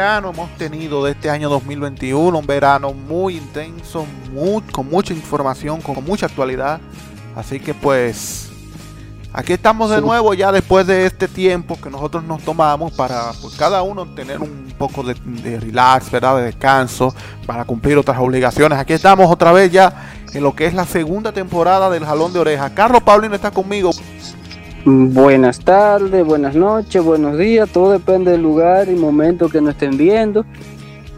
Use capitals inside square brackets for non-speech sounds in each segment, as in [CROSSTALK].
verano hemos tenido de este año 2021, un verano muy intenso, con mucha información, con mucha actualidad. Así que pues aquí estamos de nuevo ya después de este tiempo que nosotros nos tomamos para pues, cada uno tener un poco de, relax, ¿verdad? de descanso, para cumplir otras obligaciones. Aquí estamos otra vez ya en lo que es la segunda temporada del Jalón de Oreja. Carlos Paulino está conmigo. Buenas tardes, buenas noches, buenos días, todo depende del lugar y momento que nos estén viendo.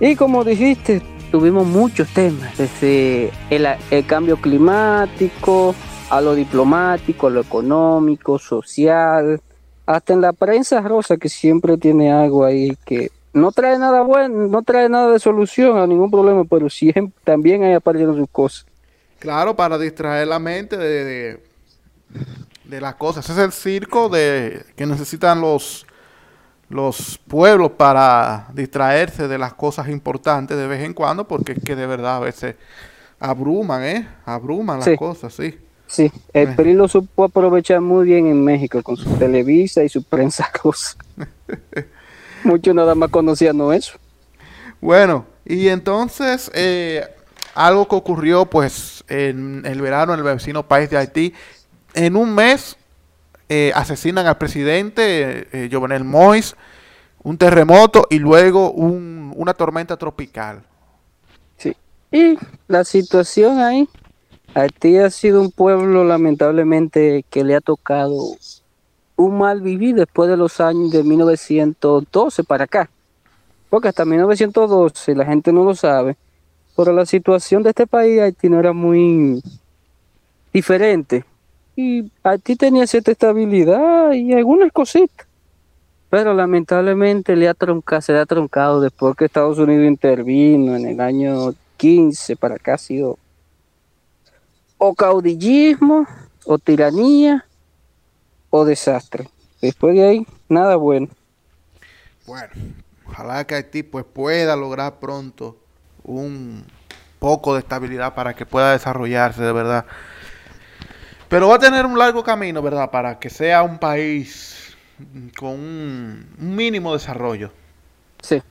Y como dijiste, tuvimos muchos temas, desde el, cambio climático, a lo diplomático, a lo económico, social, hasta en la prensa rosa que siempre tiene algo ahí que no trae nada bueno, no trae nada de solución a ningún problema, pero siempre también hay apareciendo sus cosas. Claro, para distraer la mente de las cosas. Ese es el circo de que necesitan los, los pueblos para distraerse de las cosas importantes de vez en cuando, porque es que de verdad a veces abruman, ¿eh? Abruman las cosas, sí. Sí, el eh. PRI lo supo aprovechar muy bien en México con su Televisa y su prensa [LAUGHS] cosa. [LAUGHS] Muchos nada más conocían eso. Bueno, y entonces eh, algo que ocurrió pues en el verano en el vecino país de Haití en un mes eh, asesinan al presidente eh, Jovenel Mois, un terremoto y luego una tormenta tropical. Sí, y la situación ahí, Haití ha sido un pueblo lamentablemente que le ha tocado un mal vivir después de los años de 1912 para acá. Porque hasta 1912 la gente no lo sabe, pero la situación de este país Haití no era muy diferente y a ti tenía cierta estabilidad y algunas cositas. Pero lamentablemente le ha troncado, se le ha troncado después que Estados Unidos intervino en el año 15 para acá ha sido o caudillismo, o tiranía, o desastre. Después de ahí, nada bueno. Bueno, ojalá que Haití pues pueda lograr pronto un poco de estabilidad para que pueda desarrollarse de verdad. Pero va a tener un largo camino, ¿verdad? Para que sea un país con un, mínimo desarrollo. Sí.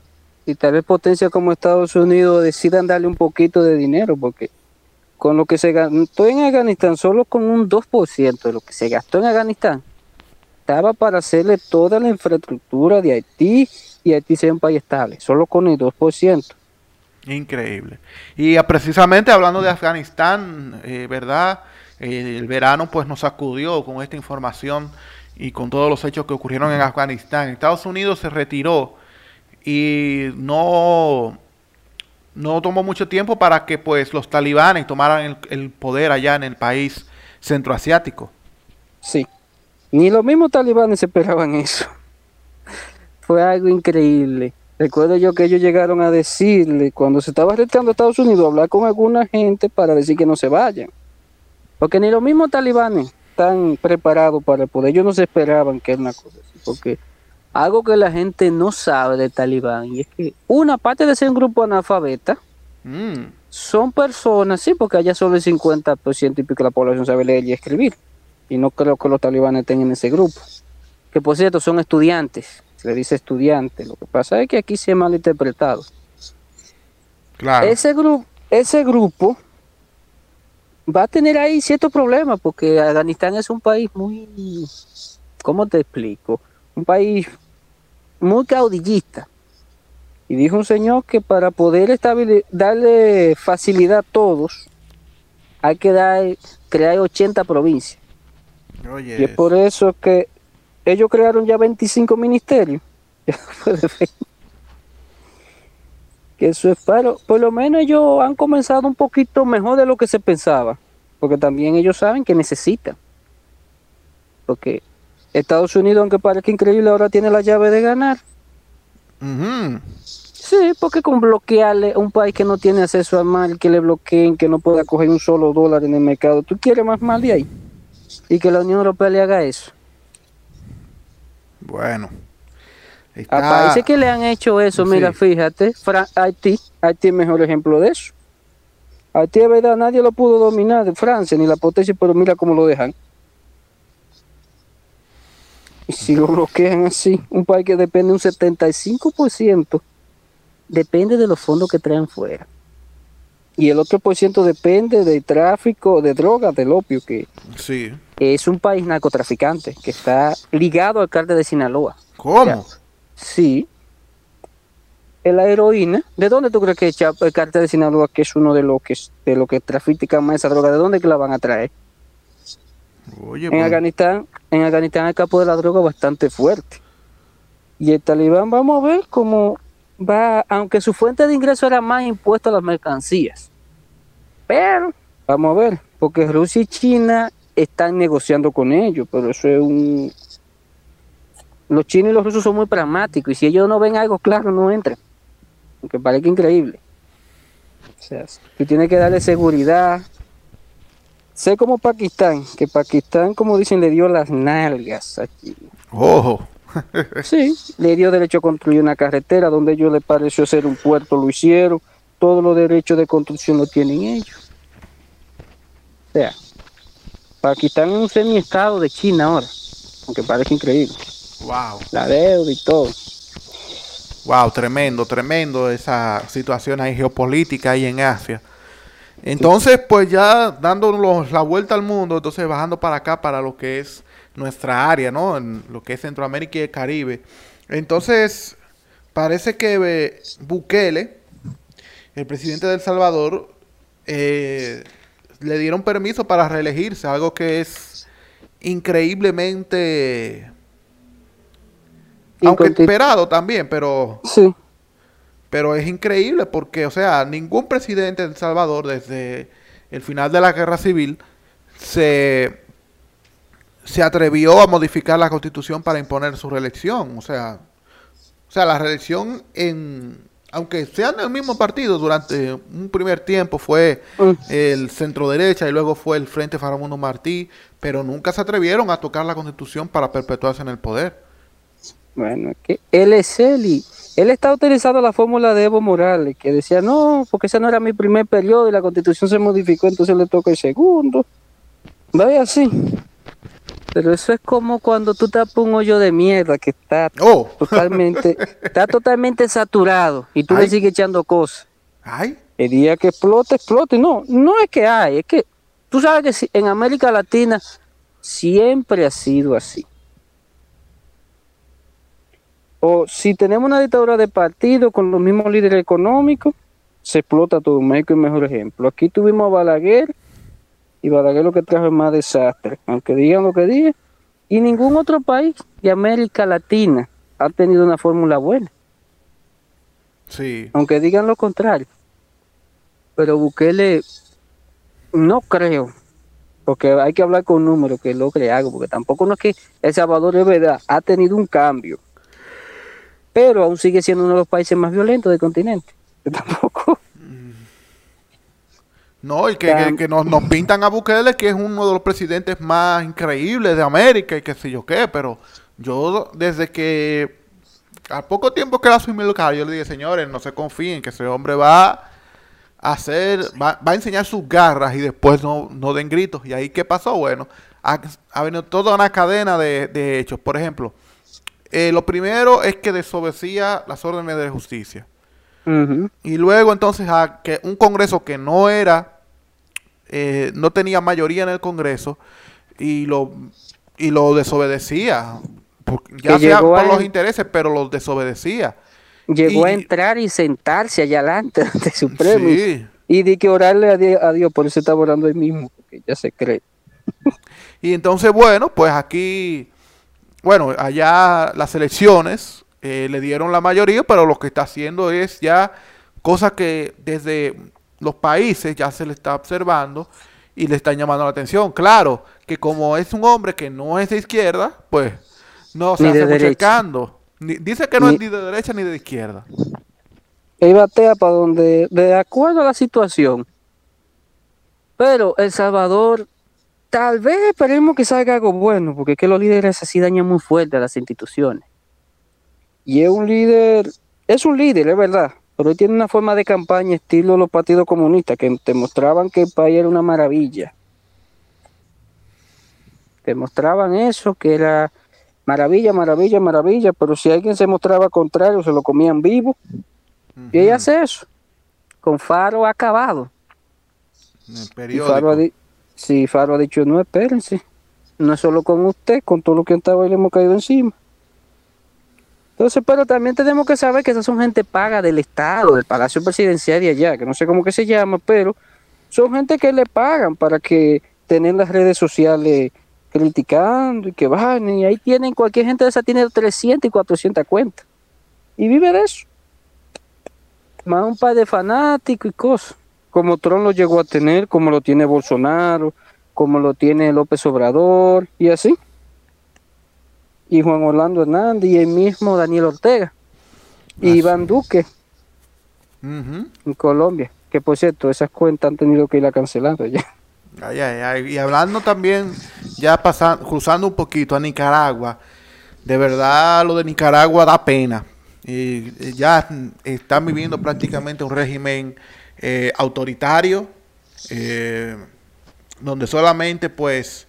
Y tal vez potencias como Estados Unidos decidan darle un poquito de dinero, porque con lo que se gastó en Afganistán, solo con un 2% de lo que se gastó en Afganistán, estaba para hacerle toda la infraestructura de Haití y Haití sea un país estable, solo con el 2%. Increíble. Y precisamente hablando de Afganistán, eh, ¿verdad? El verano pues nos sacudió con esta información y con todos los hechos que ocurrieron en Afganistán. Estados Unidos se retiró y no, no tomó mucho tiempo para que pues los talibanes tomaran el, poder allá en el país centroasiático. Sí, ni los mismos talibanes esperaban eso. [LAUGHS] Fue algo increíble. Recuerdo yo que ellos llegaron a decirle, cuando se estaba retirando a Estados Unidos, hablar con alguna gente para decir que no se vayan. Porque ni los mismos talibanes están preparados para el poder. Ellos no se esperaban que era una cosa así. Porque algo que la gente no sabe de talibán y es que una parte de ser un grupo analfabeta mm. son personas, sí, porque allá solo el 50% y pico de la población sabe leer y escribir. Y no creo que los talibanes estén en ese grupo. Que por cierto son estudiantes. Se le dice estudiantes. Lo que pasa es que aquí se ha malinterpretado. Claro. Ese, grupo ese grupo va a tener ahí ciertos problemas porque Afganistán es un país muy, ¿cómo te explico? Un país muy caudillista. Y dijo un señor que para poder darle facilidad a todos, hay que dar, crear 80 provincias. y es por eso que ellos crearon ya 25 ministerios. [LAUGHS] que eso es paro. Por lo menos ellos han comenzado un poquito mejor de lo que se pensaba, porque también ellos saben que necesitan. Porque Estados Unidos, aunque parezca increíble, ahora tiene la llave de ganar. Sí, porque con bloquearle a un país que no tiene acceso al mal, que le bloqueen, que no pueda coger un solo dólar en el mercado, ¿tú quieres más mal de ahí? Y que la Unión Europea le haga eso. Bueno, a países que le han hecho eso, mira, fíjate, Haití, Haití es mejor ejemplo de eso. Haití, de verdad, nadie lo pudo dominar, de Francia ni la potencia, pero mira cómo lo dejan. Y si lo bloquean así, un país que depende un 75% depende de los fondos que traen fuera. Y el otro por ciento depende del tráfico de drogas, del opio, que Sí. es un país narcotraficante, que está ligado al cártel de Sinaloa. ¿Cómo? Sí. La heroína, ¿de dónde tú crees que echa el cártel de Sinaloa, que es uno de los que de lo que trafican más esa droga, de dónde que la van a traer? Oye, En pues, Afganistán, en Afganistán el campo de la droga bastante fuerte. Y el talibán, vamos a ver cómo va, aunque su fuente de ingreso era más impuesto a las mercancías. Pero, vamos a ver, porque Rusia y China están negociando con ellos, pero eso es un... Los chinos y los rusos son muy pragmáticos y si ellos no ven algo claro, no entran. Aunque parezca increíble. O sea, tú tienes que darle seguridad, Sé como Pakistán, que Pakistán, como dicen, le dio las nalgas a China. ojo. [LAUGHS] Sí, le dio derecho a construir una carretera donde ellos les pareció ser un puerto, lo hicieron. Todos los derechos de construcción lo tienen ellos. O sea, Pakistán es un semi-estado de China ahora, aunque parece increíble. Wow. La deuda y todo. Wow, tremendo, tremendo esa situación ahí geopolítica ahí en Asia. Entonces, pues ya dándonos la vuelta al mundo, entonces bajando para acá, para lo que es nuestra área, ¿no? En lo que es Centroamérica y el Caribe. Entonces, parece que eh, Bukele, el presidente de El Salvador, eh, le dieron permiso para reelegirse, algo que es increíblemente, aunque esperado también, pero Sí, pero es increíble porque, o sea, ningún presidente de El Salvador desde el final de la guerra civil se, se atrevió a modificar la constitución para imponer su reelección. O sea, o sea, la reelección en, aunque sean del mismo partido, durante un primer tiempo fue Mm. el centro derecha y luego fue el Frente Faramundo Martí, pero nunca se atrevieron a tocar la constitución para perpetuarse en el poder. Bueno, es que él es él y él está utilizando la fórmula de Evo Morales, que decía, no, porque ese no era mi primer periodo y la constitución se modificó, entonces le toca el segundo. Vaya así. Pero eso es como cuando tú tapas un hoyo de mierda que está Oh, [LAUGHS] totalmente, está totalmente saturado y tú Ay. le sigues echando cosas. ay, El día que explote, explote. No, no es que hay, es que tú sabes que en América Latina siempre ha sido así. O si tenemos una dictadura de partido con los mismos líderes económicos, se explota todo. México es el mejor ejemplo. Aquí tuvimos a Balaguer y Balaguer lo que trajo es más desastre, aunque digan lo que digan. Y ningún otro país de América Latina ha tenido una fórmula buena sí. aunque digan lo contrario. Pero Bukele, no creo, porque hay que hablar con números que logre algo, porque tampoco no es que El Salvador es verdad, ha tenido un cambio, pero aún sigue siendo uno de los países más violentos del continente. [LAUGHS] Tampoco. No, y que, que- nos, nos pintan a Bukele que es uno de los presidentes más increíbles de América y qué sé yo qué, pero yo desde que al poco tiempo que la asumí local, yo le dije, señores, no se confíen que ese hombre va a hacer, va, va a enseñar sus garras y después no, no den gritos. ¿Y ahí qué pasó? Bueno, ha, ha venido toda una cadena de, de hechos. Por ejemplo, eh, lo primero es que desobedecía las órdenes de justicia. Y luego entonces a que un Congreso que no era, eh, no tenía mayoría en el Congreso y lo, y lo desobedecía. por- ya sea por a- los intereses, pero los desobedecía. Llegó a entrar y sentarse allá adelante [LAUGHS] ante Supremo Sí. y di que orarle a Dios, a Dios, por eso estaba orando él mismo, porque ya se cree. Y entonces, bueno, pues aquí, bueno, allá las elecciones eh, le dieron la mayoría, pero lo que está haciendo es ya cosas que desde los países ya se le está observando y le están llamando la atención. Claro, que como es un hombre que no es de izquierda, pues no se Ni hace mucho dice que no Ni- es ni de derecha ni de izquierda. Él batea para donde, de acuerdo a la situación. Pero El Salvador, tal vez esperemos que salga algo bueno, porque es que los líderes así dañan muy fuerte a las instituciones. Y es un líder, es un líder, es verdad, pero él tiene una forma de campaña estilo los partidos comunistas, que te mostraban que el país era una maravilla. Te mostraban eso, que era maravilla, maravilla, maravilla, pero si alguien se mostraba contrario, se lo comían vivo. Y ella hace eso, con Faro acabado. En el Y periódico. Faro sí, Faro ha dicho, no, espérense, no es solo con usted, con todo lo que estaba y le hemos caído encima. Entonces, pero también tenemos que saber que esas son gente paga del Estado, del Palacio Presidencial de allá, que no sé cómo que se llama, pero son gente que le pagan para que tener las redes sociales criticando y que van, y ahí tienen, cualquier gente de esa tiene 300 y 400 cuentas. Y vive de eso. Más un par de fanáticos y cosas. Como Trump lo llegó a tener, como lo tiene Bolsonaro, como lo tiene López Obrador, y así. Y Juan Orlando Hernández y el mismo Daniel Ortega. Y Así Iván Duque en Colombia. Que por cierto, esas cuentas han tenido que ir a cancelar ya. Ay, ay, ay. Y hablando también, ya pasando, cruzando un poquito a Nicaragua, de verdad lo de Nicaragua da pena. Y ya están viviendo prácticamente un régimen eh, autoritario, eh, donde solamente pues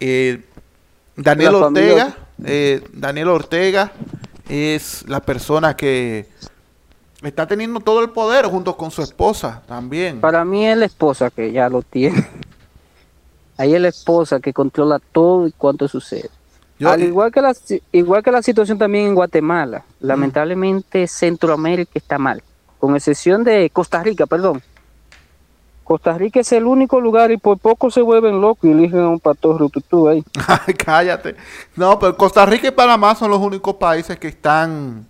eh, Daniel Ortega, eh, Daniel Ortega es la persona que está teniendo todo el poder junto con su esposa también. Para mí es la esposa que ya lo tiene. Ahí es la esposa que controla todo y cuánto sucede. Yo- Al igual que la igual que la situación también en Guatemala, lamentablemente Centroamérica está mal, con excepción de Costa Rica, perdón. Costa Rica es el único lugar y por poco se vuelven locos y eligen a un pastor rututú ahí. [LAUGHS] Ay, cállate. No, pero Costa Rica y Panamá son los únicos países que están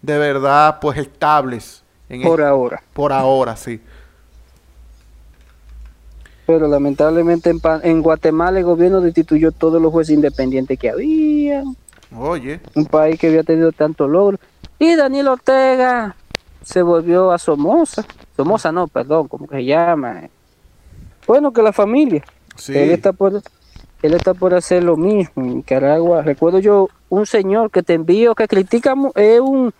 de verdad pues estables en Por ahora. por ahora, sí. Pero lamentablemente en, en Guatemala el gobierno destituyó todos los jueces independientes que había. Oye, un país que había tenido tanto logro. Y Daniel Ortega se volvió a Somoza. Somoza no, perdón, ¿cómo que se llama? Bueno, que la familia. sí. Él está por él está por hacer lo mismo en Nicaragua. Recuerdo yo un señor que te envío que critica es un,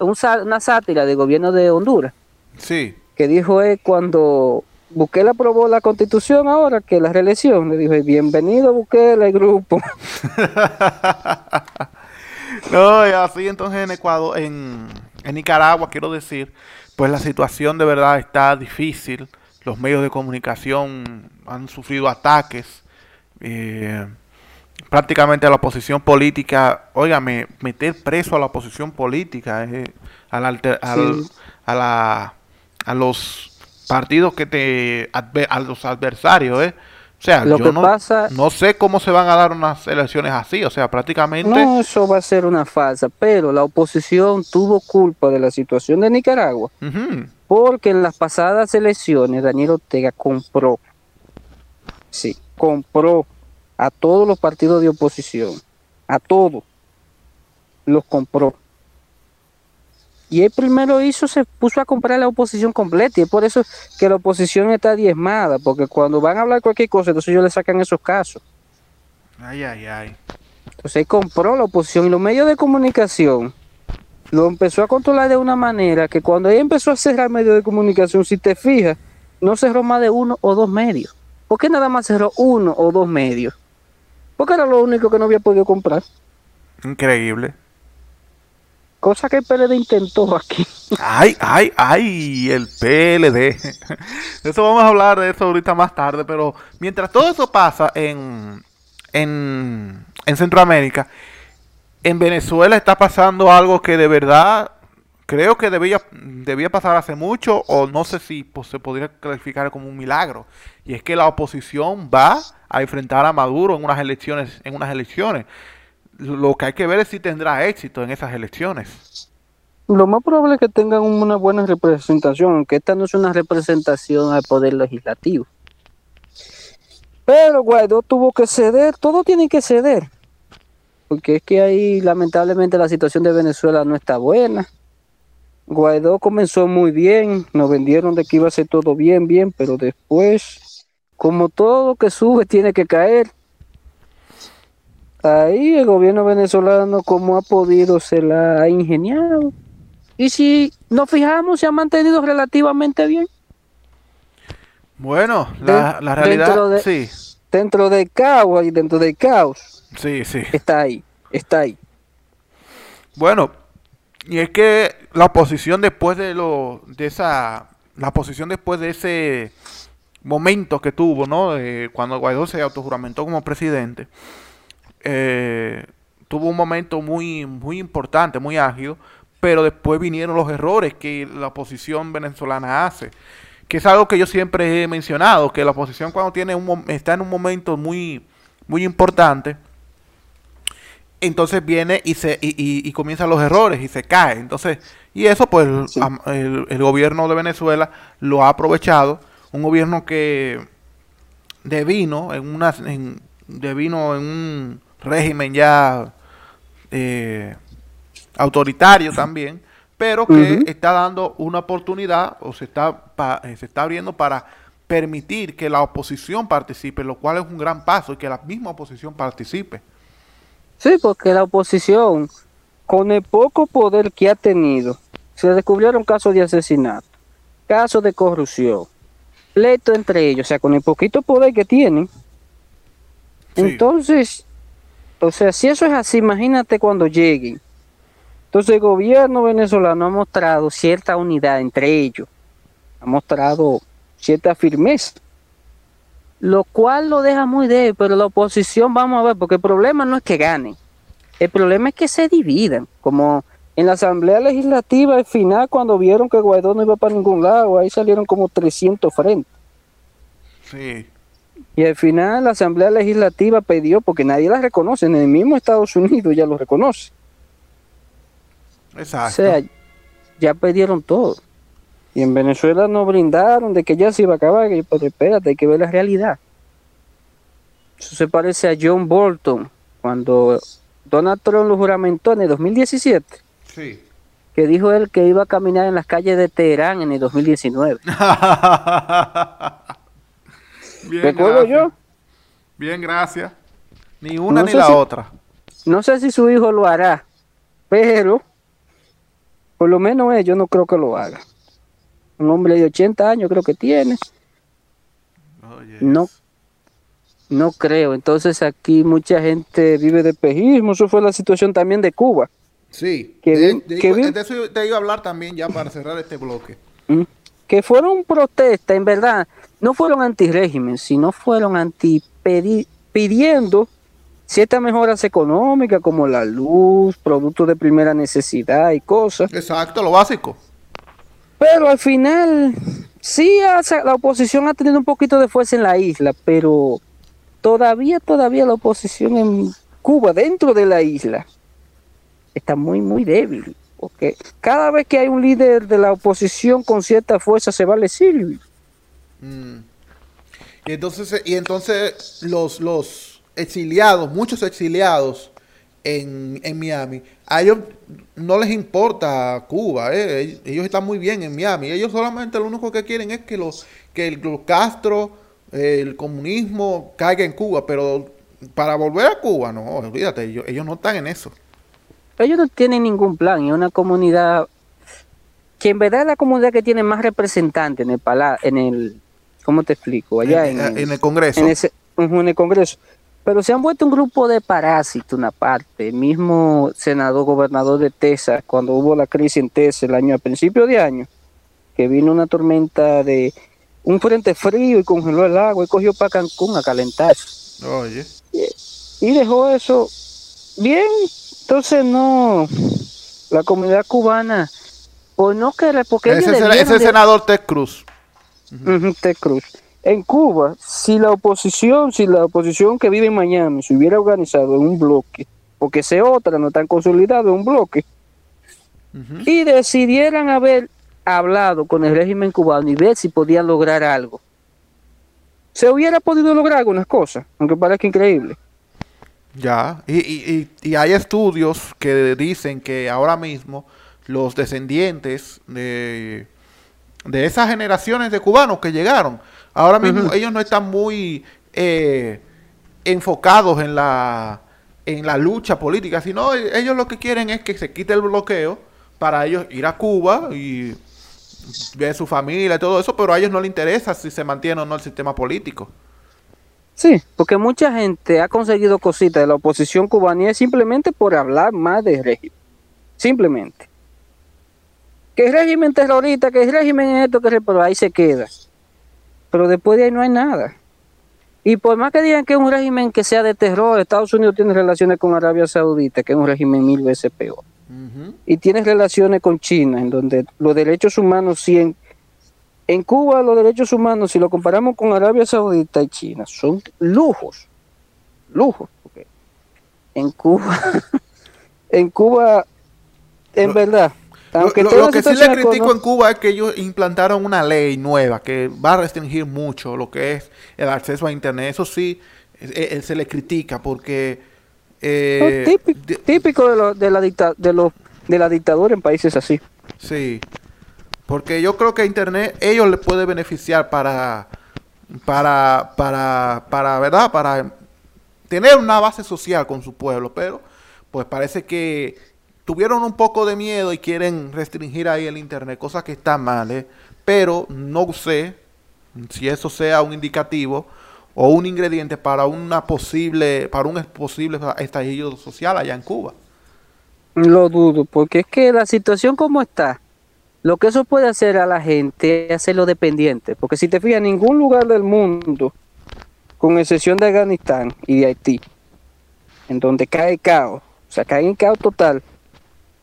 una sátira del gobierno de Honduras Sí. que dijo es cuando Bukele aprobó la constitución ahora que la reelección le dijo bienvenido Bukele grupo [LAUGHS] No, y así entonces en Ecuador, en, en Nicaragua, quiero decir, pues la situación de verdad está difícil. Los medios de comunicación han sufrido ataques. eh, prácticamente la oposición política, óigame, meter preso a la oposición política, eh, al alter- al- Sí. a, la, a los partidos que te, adver- a los adversarios, ¿eh? O sea, Lo yo que no, pasa- no sé cómo se van a dar unas elecciones así, o sea, prácticamente... No, eso va a ser una falsa, pero la oposición tuvo culpa de la situación de Nicaragua, porque en las pasadas elecciones Daniel Ortega compró, sí, compró a todos los partidos de oposición, a todos, los compró. Y él primero hizo, se puso a comprar la oposición completa, y es por eso que la oposición está diezmada, porque cuando van a hablar cualquier cosa, entonces ellos le sacan esos casos. Ay, ay, ay. Entonces él compró la oposición y los medios de comunicación lo empezó a controlar de una manera que cuando él empezó a cerrar medios de comunicación, si te fijas, no cerró más de uno o dos medios. ¿Por qué nada más cerró uno o dos medios? Porque era lo único que no había podido comprar. Increíble. Cosa que el PLD intentó aquí. Ay, ay, ay, el PLD. Eso vamos a hablar de eso ahorita más tarde, pero mientras todo eso pasa en, en, en Centroamérica, en Venezuela está pasando algo que de verdad creo que debía, debía pasar hace mucho, o no sé si pues, se podría calificar como un milagro. Y es que la oposición va a enfrentar a Maduro en unas elecciones, en unas elecciones. Lo que hay que ver es si tendrá éxito en esas elecciones. Lo más probable es que tengan una buena representación, aunque esta no es una representación al poder legislativo. Pero Guaidó tuvo que ceder, todo tiene que ceder. Porque es que ahí lamentablemente la situación de Venezuela no está buena. Guaidó comenzó muy bien, nos vendieron de que iba a ser todo bien, bien, pero después, como todo que sube [LAUGHS] tiene que caer. Ahí el gobierno venezolano como ha podido se la ha ingeniado. Y si nos fijamos, se ha mantenido relativamente bien. Bueno, la, la realidad, dentro de- sí, Dentro del caos y dentro del caos, sí, sí. está ahí, está ahí. Bueno, Y es que la oposición después de lo de esa la oposición después de ese momento que tuvo, ¿no? cuando Guaidó se autojuramentó como presidente, eh, tuvo un momento muy muy importante, muy ágil, pero después vinieron los errores que la oposición venezolana hace, que es algo que yo siempre he mencionado, que la oposición cuando tiene un está en un momento muy muy importante entonces viene y se y, y, comienzan los errores y se cae. Entonces, y eso pues el, gobierno de Venezuela lo ha aprovechado, un gobierno que devino en una en, devino en un régimen ya eh, autoritario también, pero que está dando una oportunidad o se está eh, se está abriendo para permitir que la oposición participe, lo cual es un gran paso y que la misma oposición participe. Sí, porque la oposición, con el poco poder que ha tenido, se descubrieron casos de asesinato, casos de corrupción, pleito entre ellos, o sea, con el poquito poder que tienen. Entonces, o sea, si eso es así, imagínate cuando lleguen. Entonces el gobierno venezolano ha mostrado cierta unidad entre ellos, ha mostrado cierta firmeza lo cual lo deja muy débil, pero la oposición, vamos a ver, porque el problema no es que ganen, el problema es que se dividan, como en la Asamblea Legislativa al final cuando vieron que Guaidó no iba para ningún lado, ahí salieron como 300 frentes. Sí. Y al final la Asamblea Legislativa pidió, porque nadie la reconoce, en el mismo Estados Unidos ya lo reconoce. Exacto. O sea, ya pidieron todo. Y en Venezuela nos brindaron de que ya se iba a acabar, pero espérate, hay que ver la realidad. Eso se parece a John Bolton, cuando Donald Trump lo juramentó en el 2017. Sí. Que dijo él que iba a caminar en las calles de Teherán en el 2019. [LAUGHS] Bien, ¿Recuerdo yo? Bien, gracias. Ni una ni la otra. No sé si su hijo lo hará, pero por lo menos él, yo no creo que lo haga un hombre de 80 años creo que tiene. No, no creo. Entonces aquí mucha gente vive de pejismo. Eso fue la situación también de Cuba. Sí. Que de, eso te iba a hablar también ya para cerrar este bloque. Mm. Que fueron protestas, en verdad, no fueron anti-régimen, sino fueron anti pidiendo ciertas mejoras económicas como la luz, productos de primera necesidad y cosas. Exacto, lo básico. Pero al final, sí, la oposición ha tenido un poquito de fuerza en la isla, pero todavía, todavía la oposición en Cuba, dentro de la isla, está muy, muy débil. Porque cada vez que hay un líder de la oposición con cierta fuerza, se vale Silvio. Mm. Y entonces, y entonces los, los exiliados, muchos exiliados en, en Miami, a ellos no les importa Cuba, eh. ellos están muy bien en Miami. Ellos solamente lo único que quieren es que los, que el, Castro, el comunismo caiga en Cuba, pero para volver a Cuba, no, olvídate, ellos, ellos no están en eso. Ellos no tienen ningún plan, es una comunidad que en verdad es la comunidad que tiene más representantes en el en el, ¿cómo te explico? Allá en, el Congreso. En, en el Congreso. Pero se han vuelto un grupo de parásitos, una parte. El mismo senador gobernador de Texas, cuando hubo la crisis en Texas el año a principio de año, que vino una tormenta de un frente frío y congeló el agua y cogió para Cancún a calentarse. Oye. Y, dejó eso bien. Entonces no, la comunidad cubana, pues no querer, porque ese, ese senador Ted Cruz. Ted Cruz en Cuba, si la oposición, si la oposición que vive en Miami se hubiera organizado en un bloque, porque ese otra no tan consolidado en un bloque, y decidieran haber hablado con el régimen cubano y ver si podían lograr algo, se hubiera podido lograr algunas cosas, aunque parezca increíble. Ya, y, y, y, hay estudios que dicen que ahora mismo los descendientes de, de esas generaciones de cubanos que llegaron, Ahora mismo ellos no están muy eh, enfocados en la, en la lucha política, sino ellos lo que quieren es que se quite el bloqueo para ellos ir a Cuba y ver su familia y todo eso, pero a ellos no les interesa si se mantiene o no el sistema político. Sí, porque mucha gente ha conseguido cositas de la oposición cubana y es simplemente por hablar más de régimen. Simplemente. Que es régimen terrorista, que es régimen esto, que pero ahí se queda. Pero después de ahí no hay nada. Y por más que digan que es un régimen que sea de terror, Estados Unidos tiene relaciones con Arabia Saudita, que es un régimen mil veces peor. Y tiene relaciones con China, en donde los derechos humanos, si en, en Cuba los derechos humanos, si lo comparamos con Arabia Saudita y China, son lujos, lujos. Porque en Cuba, [LAUGHS] en Cuba, en verdad, aunque lo, que sí le critico en Cuba es que ellos implantaron una ley nueva que va a restringir mucho lo que es el acceso a Internet. Eso sí, se le critica porque... Eh, típico, de, lo, de, la dicta, de, lo, de la dictadura en países así. Sí, porque yo creo que Internet ellos les puede beneficiar para, para, para, para, ¿verdad? Para tener una base social con su pueblo, pero pues parece que tuvieron un poco de miedo y quieren restringir ahí el internet, cosa que está mal, ¿eh? pero no sé si eso sea un indicativo o un ingrediente para una posible para un posible estallido social allá en Cuba. Lo dudo, porque es que la situación como está, lo que eso puede hacer a la gente es hacerlo dependiente, porque si te fijas, ningún lugar del mundo, con excepción de Afganistán y de Haití, en donde cae caos, o sea, cae en caos total,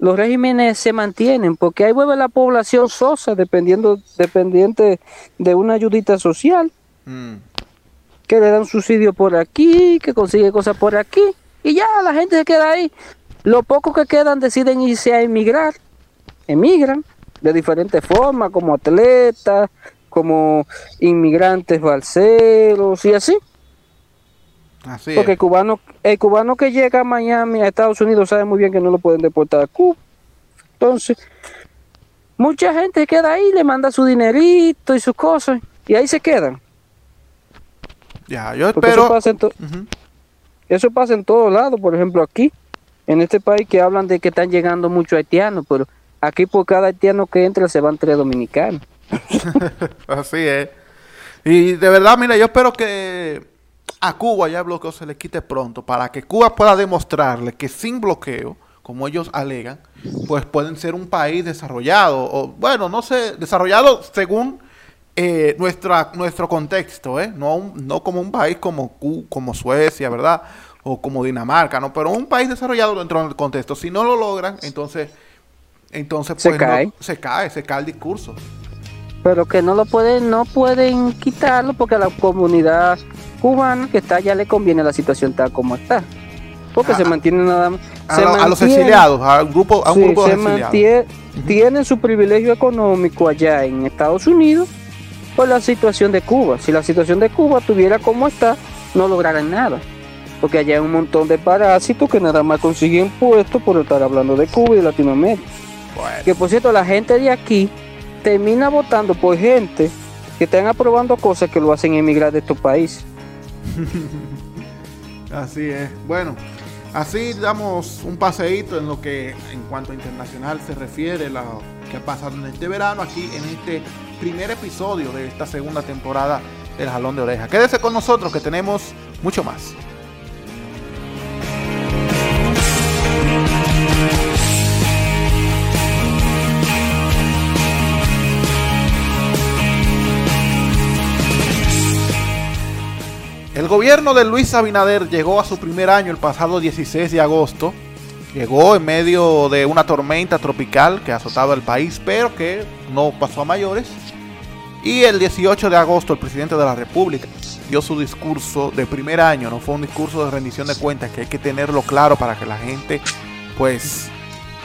los regímenes se mantienen, porque ahí vuelve la población sosa, dependiendo, dependiente de una ayudita social, mm. que le dan subsidio por aquí, que consigue cosas por aquí, y ya la gente se queda ahí. Los pocos que quedan deciden irse a emigrar, emigran de diferentes formas, como atletas, como inmigrantes balseros y así. Porque el cubano, el cubano que llega a Miami, a Estados Unidos, sabe muy bien que no lo pueden deportar a Cuba. Entonces, mucha gente queda ahí, le manda su dinerito y sus cosas, y ahí se quedan. Ya, yo espero. Eso pasa, en eso pasa en todos lados, por ejemplo, aquí, en este país que hablan de que están llegando muchos haitianos, pero aquí por cada haitiano que entra se van tres dominicanos. [LAUGHS] Así es. Y de verdad, mira, yo espero que a Cuba ya el bloqueo se le quite pronto para que Cuba pueda demostrarle que sin bloqueo, como ellos alegan, pues pueden ser un país desarrollado, o bueno, no sé, desarrollado según eh, nuestra, nuestro contexto, ¿eh? no, no como un país como, como Suecia, ¿verdad? O como Dinamarca, ¿no? Pero un país desarrollado dentro del contexto. Si no lo logran, entonces, entonces pues, se cae. se cae, se cae el discurso. Pero que no lo pueden, no pueden quitarlo porque a la comunidad cubano que está ya le conviene la situación tal como está. Porque se mantiene nada más. A, los exiliados, a un grupo, a un grupo de exiliados. Tienen su privilegio económico allá en Estados Unidos por la situación de Cuba. Si la situación de Cuba tuviera como está, no lograran nada. Porque allá hay un montón de parásitos que nada más consiguen puestos por estar hablando de Cuba y de Latinoamérica. Que por cierto, la gente de aquí termina votando por gente que están aprobando cosas que lo hacen emigrar de estos países. [LAUGHS] así es. Bueno, así damos un paseíto en lo que en cuanto a internacional se refiere, lo que ha pasado en este verano, aquí en este primer episodio de esta segunda temporada del Jalón de Oreja. Quédese con nosotros que tenemos mucho más. El gobierno de Luis Abinader llegó a su primer año el pasado 16 de agosto. Llegó en medio de una tormenta tropical que azotaba el país, pero que no pasó a mayores. Y el 18 de agosto el presidente de la República dio su discurso de primer año. No fue un discurso de rendición de cuentas, que hay que tenerlo claro para que la gente pues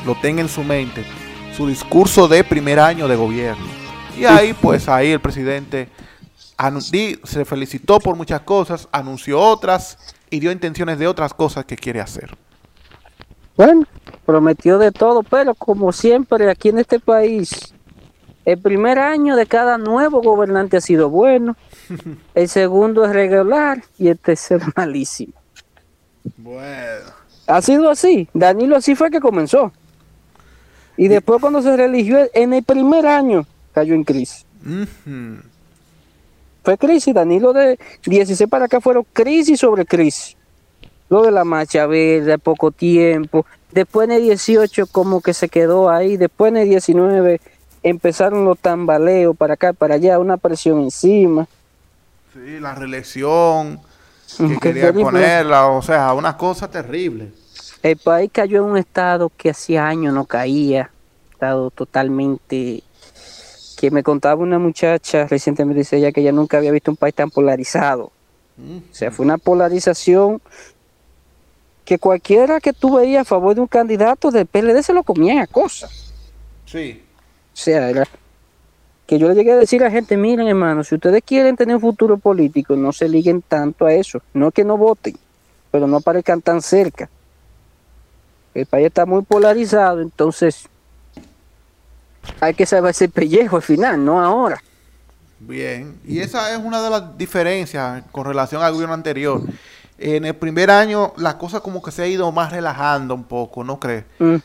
lo tenga en su mente. Su discurso de primer año de gobierno. Y ahí pues ahí el presidente se felicitó por muchas cosas, anunció otras y dio intenciones de otras cosas que quiere hacer. Bueno, prometió de todo, pero como siempre aquí en este país, el primer año de cada nuevo gobernante ha sido bueno, [LAUGHS] el segundo es regular y el tercero malísimo. Bueno. Ha sido así, Danilo así fue que comenzó. Y después cuando se religió en el primer año cayó en crisis fue crisis, Danilo de 16 para acá fueron crisis sobre crisis. Lo de la marcha verde, poco tiempo. Después en el 18 como que se quedó ahí. Después en el 19 empezaron los tambaleos para acá, para allá, una presión encima. Sí, la reelección, que Qué quería ponerla, o sea, una cosa terrible. El país cayó en un estado que hacía años no caía, estado totalmente que me contaba una muchacha recientemente dice ella que ella nunca había visto un país tan polarizado. Mm. O sea, fue una polarización que cualquiera que tú veías a favor de un candidato del PLD se lo comían a cosas. Sí. O sea, era que yo le llegué a decir a la gente, miren hermano, si ustedes quieren tener un futuro político, no se liguen tanto a eso. No es que no voten, pero no aparezcan tan cerca. El país está muy polarizado, entonces hay que salvarse el pellejo al final, no ahora. Bien, y esa es una de las diferencias con relación al gobierno anterior. En el primer año la cosa como que se ha ido más relajando un poco, ¿no crees? Mm,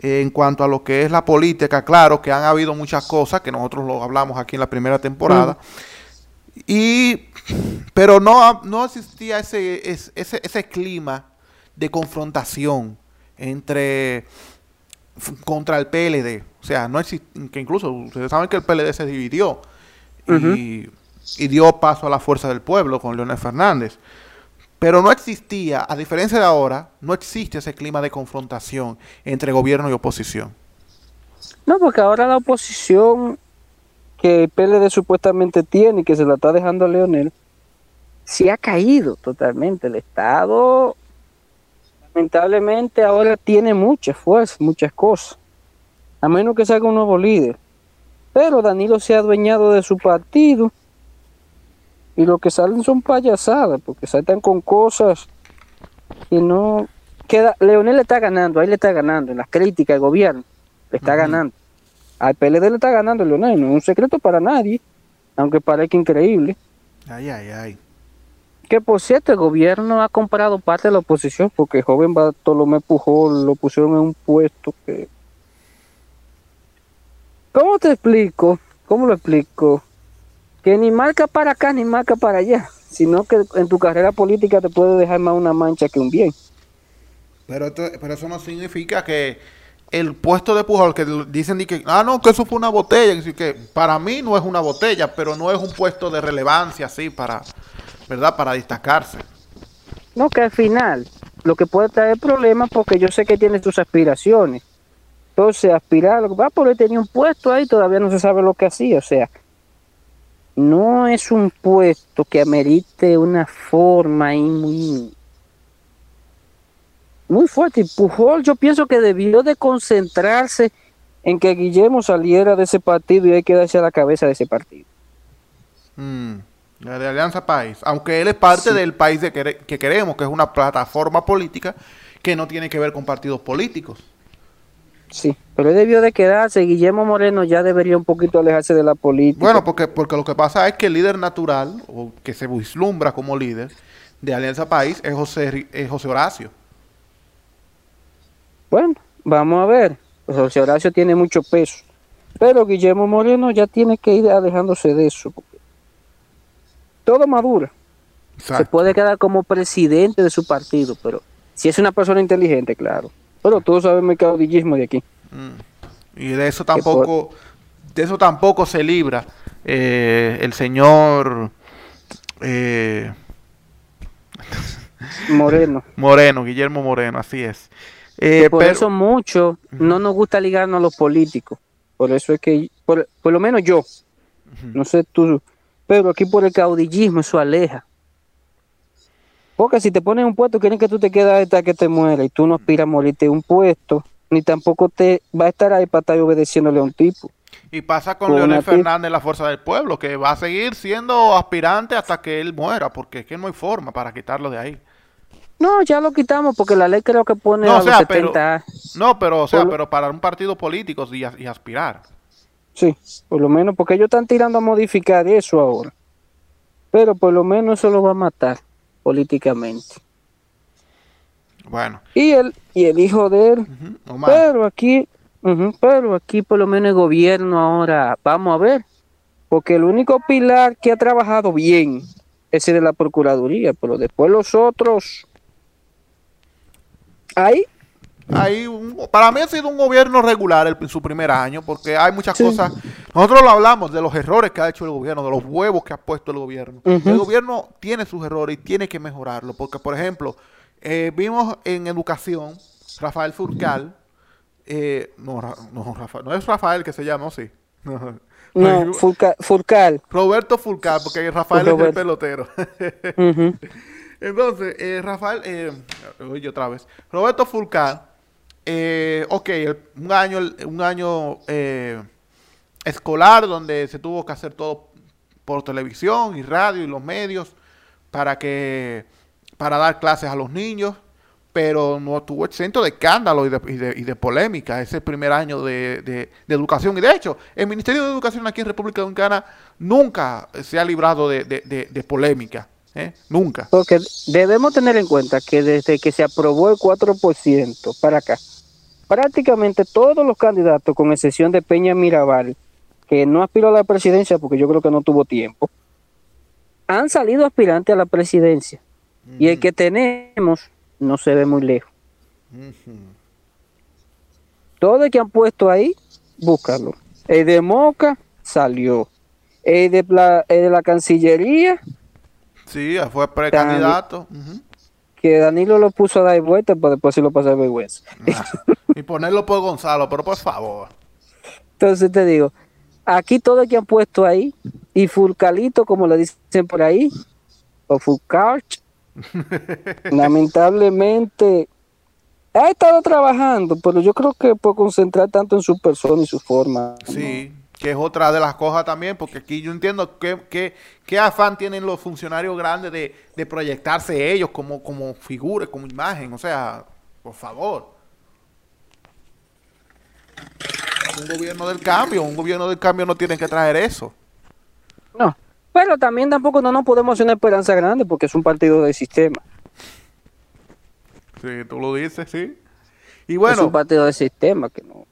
En cuanto a lo que es la política, claro que han habido muchas cosas que nosotros lo hablamos aquí en la primera temporada. Y pero no, no existía ese, es- ese, ese clima de confrontación entre contra el PLD. O sea, no existe, que incluso ustedes saben que el PLD se dividió y, y dio paso a la fuerza del pueblo con Leonel Fernández. Pero no existía, a diferencia de ahora, no existe ese clima de confrontación entre gobierno y oposición. No, porque ahora la oposición que el PLD supuestamente tiene y que se la está dejando a Leonel, sí ha caído totalmente. El Estado, lamentablemente, ahora tiene mucha fuerza, muchas cosas. A menos que salga un nuevo líder. Pero Danilo se ha adueñado de su partido. Y lo que salen son payasadas, porque saltan con cosas que no... Queda, Leonel le está ganando, ahí le está ganando, en las críticas al gobierno, le está ganando. Al PLD le está ganando Leonel, no es un secreto para nadie, aunque parezca increíble. Ay, ay, ay. Que por cierto, el gobierno ha comprado parte de la oposición porque el joven Bartolomé Pujol lo pusieron en un puesto que... ¿Cómo te explico? ¿Cómo lo explico? Que ni marca para acá ni marca para allá, sino que en tu carrera política te puede dejar más una mancha que un bien. Pero, esto- pero eso no significa que el puesto de Pujol, que dicen di que, ah, no, que eso fue una botella, que, para mí no es una botella, pero no es un puesto de relevancia así para, ¿verdad? Para destacarse. No, que al final lo que puede traer problemas porque yo sé que tiene tus aspiraciones. Entonces, aspirar, lo que va por él tenía un puesto ahí, todavía no se sabe lo que hacía. O sea, no es un puesto que amerite una forma ahí muy, muy fuerte. Y Pujol, yo pienso que debió de concentrarse en que Guillermo saliera de ese partido y hay que darse a la cabeza de ese partido. Mm, la de Alianza País. Aunque él es parte Sí. del país de quere- que queremos, que es una plataforma política que no tiene que ver con partidos políticos. Sí, pero él debió de quedarse. Guillermo Moreno ya debería un poquito alejarse de la política. Bueno, porque, porque lo que pasa es que el líder natural, o que se vislumbra como líder de Alianza País, es José, es José Horacio. Bueno, vamos a ver. José Horacio tiene mucho peso. Pero Guillermo Moreno ya tiene que ir alejándose de eso. Todo madura. Se puede quedar como presidente de su partido, pero si es una persona inteligente, claro. Pero todos sabemos el caudillismo de aquí. Mm. Y de eso tampoco, de eso tampoco se libra eh, el señor eh, Moreno. [LAUGHS] Moreno, Guillermo Moreno, así es. Eh, por pero- eso mucho no nos gusta ligarnos a los políticos. Por eso es que, por, por lo menos yo, no sé tú, pero aquí por el caudillismo eso aleja. Porque si te ponen un puesto, quieren que tú te quedes hasta que te muera y tú no aspiras a morirte de un puesto, ni tampoco te va a estar ahí para estar obedeciéndole a un tipo. Y pasa con Con Leonel Fernández, la fuerza del pueblo, que va a seguir siendo aspirante hasta que él muera, porque es que no hay forma para quitarlo de ahí. No, ya lo quitamos porque la ley creo que pone No, a o los sea, 70 años. No, pero o sea, pero para un partido político y, y aspirar. Sí, por lo menos, porque ellos están tirando a modificar eso ahora. Pero por lo menos eso lo va a matar políticamente. Bueno, Y el, y el hijo de él, pero aquí, pero aquí por lo menos el gobierno ahora, vamos a ver, porque el único pilar que ha trabajado bien es el de la Procuraduría, pero después los otros, ahí, Hay un- para mí ha sido un gobierno regular el- en su primer año, porque hay muchas cosas. Nosotros lo hablamos de los errores que ha hecho el gobierno, de los huevos que ha puesto el gobierno. El gobierno tiene sus errores y tiene que mejorarlo, porque, por ejemplo, eh, vimos en educación, Rafael Furcal, eh, no, no, Rafa- no es Rafael que se llama, ¿o sí? [LAUGHS] No, Furca- Furcal. Roberto Furcal, porque Rafael es el pelotero. Ujú. [LAUGHS] Entonces, eh, Rafael, eh, oye otra vez, Roberto Fulcar, eh, ok, un año, un año eh, escolar donde se tuvo que hacer todo por televisión y radio y los medios para que para dar clases a los niños, pero no estuvo exento de escándalo y de, y de- y de polémica ese primer año de, de- educación. Y de hecho, el Ministerio de Educación aquí en República Dominicana nunca se ha librado de polémica. ¿eh? Nunca. Porque debemos tener en cuenta que desde que se aprobó el 4% para acá, prácticamente todos los candidatos, con excepción de Peña Mirabal, que no aspiró a la presidencia porque yo creo que no tuvo tiempo, han salido aspirantes a la presidencia. Y el que tenemos no se ve muy lejos. Todo el que han puesto ahí, búscalo. El de Moca salió. El de, la, el de la Cancillería, Sí, fue precandidato. Ujú. Que Danilo lo puso a dar vuelta para después se lo pasar vergüenza. Ah, y ponerlo por Gonzalo, pero por favor. Entonces te digo, aquí todo que han puesto ahí, y Fulcalito, como le dicen por ahí, o Fulcarch, [LAUGHS] lamentablemente ha estado trabajando, pero yo creo que por concentrar tanto en su persona y su forma. Sí, que es otra de las cosas también, porque aquí yo entiendo que, que, qué afán tienen los funcionarios grandes de, de proyectarse ellos como, como figuras, como imagen. O sea, por favor. Un gobierno del cambio, un gobierno del cambio no tiene que traer eso. No, pero también tampoco no nos podemos hacer una esperanza grande porque es un partido de sistema. Sí, tú lo dices, sí. Y es bueno, un partido de sistema que no.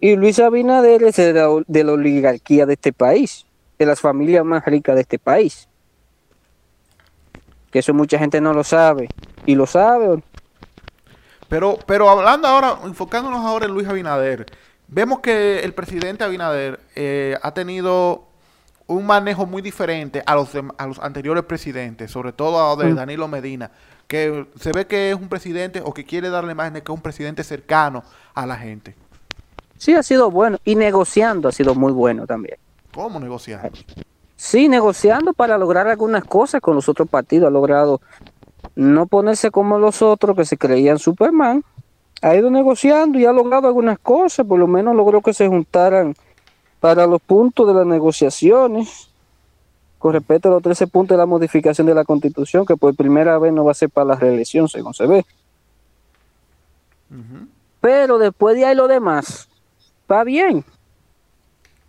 Y Luis Abinader es de la, de la oligarquía de este país, de las familias más ricas de este país. Que eso mucha gente no lo sabe. Y lo sabe. Pero, pero hablando ahora, enfocándonos ahora en Luis Abinader, vemos que el presidente Abinader eh, ha tenido un manejo muy diferente a los, dem- a los anteriores presidentes, sobre todo a de Mm. Danilo Medina, que se ve que es un presidente o que quiere darle imagen de que es un presidente cercano a la gente. Sí, ha sido bueno. Y negociando ha sido muy bueno también. ¿Cómo negociar? Sí, negociando para lograr algunas cosas con los otros partidos. Ha logrado no ponerse como los otros que se creían Superman. Ha ido negociando y ha logrado algunas cosas. Por lo menos logró que se juntaran para los puntos de las negociaciones con respecto a los 13 puntos de la modificación de la constitución, que por primera vez no va a ser para la reelección, según se ve. Pero después de ahí lo demás, va bien.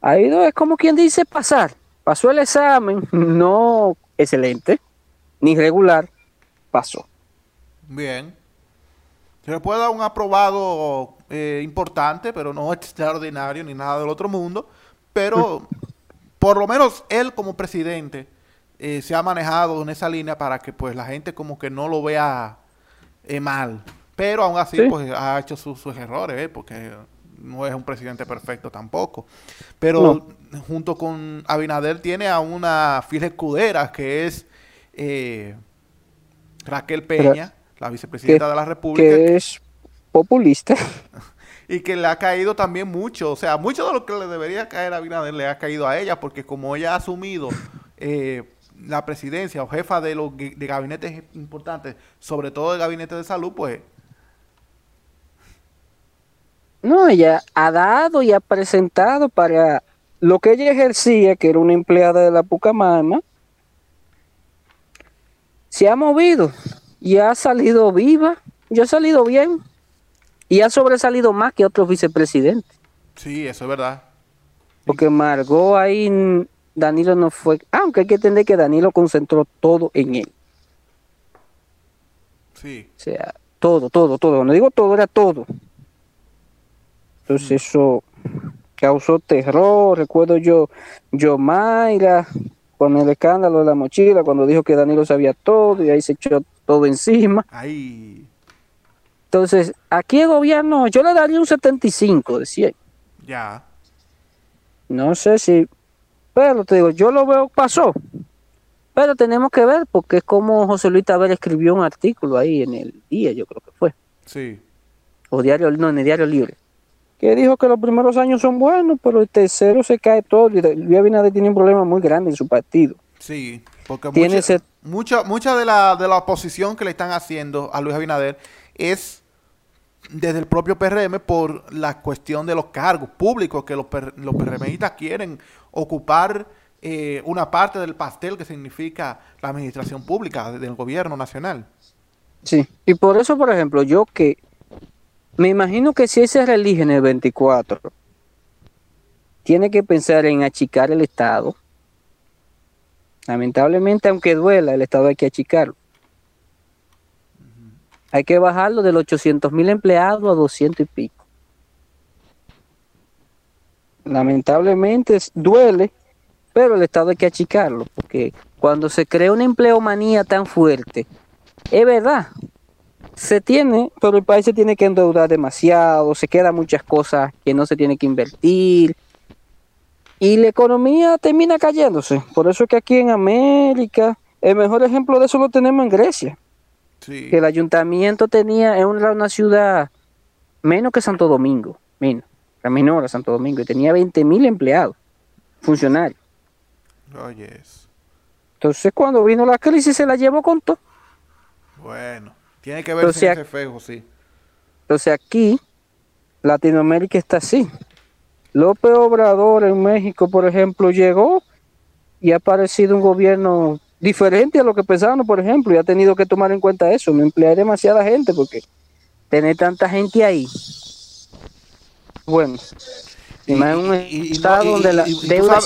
Ha ido, es como quien dice, pasar. Pasó el examen, [LAUGHS] no excelente, ni regular, pasó. Bien. Se le puede dar un aprobado eh, importante, pero no [LAUGHS] extraordinario ni nada del otro mundo. Pero por lo menos él como presidente eh, se ha manejado en esa línea para que pues la gente como que no lo vea eh, mal. Pero aún así Sí. pues ha hecho sus, sus errores, porque no es un presidente perfecto tampoco. Pero junto con Abinader tiene a una fiel escudera que es eh, Raquel Peña, la vicepresidenta que- de la República, Que es populista. [LAUGHS] y que le ha caído también mucho, o sea, mucho de lo que le debería caer a Abinader le ha caído a ella, porque como ella ha asumido eh, la presidencia o jefa de los de gabinetes importantes, sobre todo el gabinete de salud, pues No, ella ha dado y ha presentado para lo que ella ejercía, que era una empleada de la Pucamama, se ha movido y ha salido viva, y ha salido bien, y ha sobresalido más que otros vicepresidentes. sí, eso es verdad. Porque Margot ahí, Danilo no fue, aunque hay que entender que Danilo concentró todo en él. Sí, O sea, todo, todo, todo. No digo todo, era todo. Entonces eso causó terror. Recuerdo yo, yo Mayra, con el escándalo de la mochila, cuando dijo que Danilo sabía todo y ahí se echó todo encima. ahí. Entonces, aquí el gobierno, yo le daría un 75 de 100. Ya. No sé si, pero te digo, yo lo veo, pasó. Pero tenemos que ver, porque es como José Luis Taber escribió un artículo ahí en el día, yo creo que fue. Sí. O diario, no, en el diario libre. Que dijo que los primeros años son buenos, pero el tercero se cae todo. Luis Abinader tiene un problema muy grande en su partido. Sí, porque Tiene mucha, ese- mucha, mucha de, la, de la oposición que le están haciendo a Luis Abinader es desde el propio PRM por la cuestión de los cargos públicos que los, per- los PRMistas quieren ocupar eh, una parte del pastel que significa la administración pública del gobierno nacional. Sí. Y por eso, por ejemplo, yo que me imagino que si él se reelige en el 24, tiene que pensar en achicar el Estado. Lamentablemente, aunque duela, el Estado hay que achicarlo. Hay que bajarlo de los 800 mil empleados a 200 y pico. Lamentablemente duele, pero el Estado hay que achicarlo, porque cuando se crea una empleomanía tan fuerte, es verdad, se tiene, pero el país se tiene que endeudar demasiado, se quedan muchas cosas que no se tiene que invertir, y la economía termina cayéndose. Por eso es que aquí en América, el mejor ejemplo de eso lo tenemos en Grecia Sí. que el ayuntamiento tenía en una, una ciudad menos que Santo Domingo, menos, la menor a Santo Domingo, y tenía 20 mil empleados, funcionarios. Eso. Entonces cuando vino la crisis se la llevó con todo. bueno, tiene que O sea- ese espejo, sí. Entonces aquí, Latinoamérica está así. López Obrador en México, por ejemplo, llegó y ha aparecido un gobierno diferente a lo que pensábamos, por ejemplo, y ha tenido que tomar en cuenta eso, no emplear demasiada gente, porque tener tanta gente ahí, bueno, y, más un y- y estado y- donde la y- y tú deuda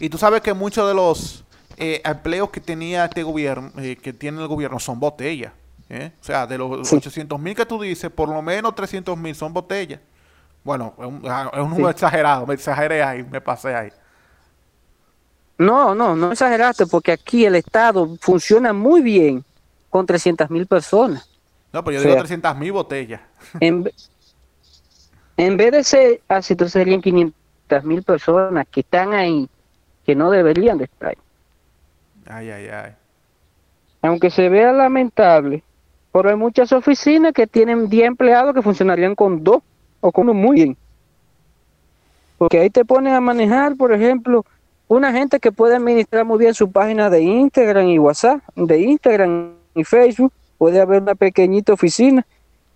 Y tú sabes que muchos de los eh, empleos que tenía este gobierno, eh, que tiene el gobierno, son botellas. ¿Eh? O sea, de los Sí. 800 mil que tú dices, por lo menos 300 mil son botellas. Bueno, es un, ah, es un Sí. número exagerado, me exageré ahí, me pasé ahí. No, no, no exageraste, porque aquí el Estado funciona muy bien con 300 mil personas. No, pero yo O digo sea- 300 mil botellas. [LAUGHS] En, en vez de ser así, entonces serían 500 mil personas que están ahí, que no deberían de estar ahí. Ay, ay, ay. Aunque se vea lamentable, pero hay muchas oficinas que tienen 10 empleados que funcionarían con dos o con uno muy bien. Porque ahí te ponen a manejar, por ejemplo, una gente que puede administrar muy bien su página de Instagram y WhatsApp, de Instagram y Facebook, puede haber una pequeñita oficina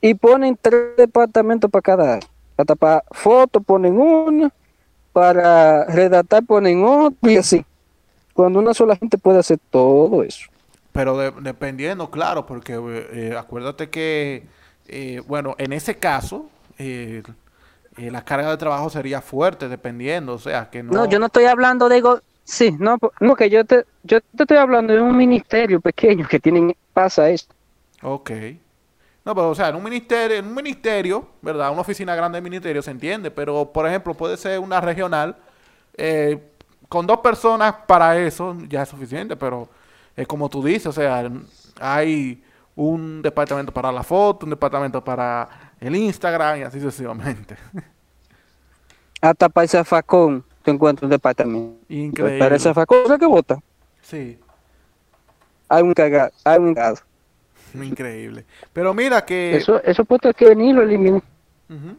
y ponen tres departamentos para cada área. Para fotos ponen uno, para redactar ponen otro y así. Cuando una sola gente puede hacer todo eso. Pero de- dependiendo, claro, porque eh, acuérdate que, eh, bueno, en ese caso, eh, la carga de trabajo sería fuerte, dependiendo, o sea, que no... No, yo no estoy hablando de... go- Sí, no, no, que yo te, yo te estoy hablando de un ministerio pequeño que tienen, pasa esto. Ok. No, pero o sea, en un ministerio, en un ministerio, ¿verdad? Una oficina grande de ministerio se entiende, pero por ejemplo puede ser una regional, con dos personas para eso ya es suficiente, pero es como tú dices, o sea, hay un departamento para la foto, un departamento para el Instagram y así sucesivamente. [LAUGHS] Hasta para el zafacón te encuentras un departamento. Increíble. Para el zafacón, ¿sabes qué vota? Sí, Hay un encargado. Hay un encargado. [LAUGHS] increíble. Pero mira que... Eso, eso puesto que venir lo eliminen. Ujú.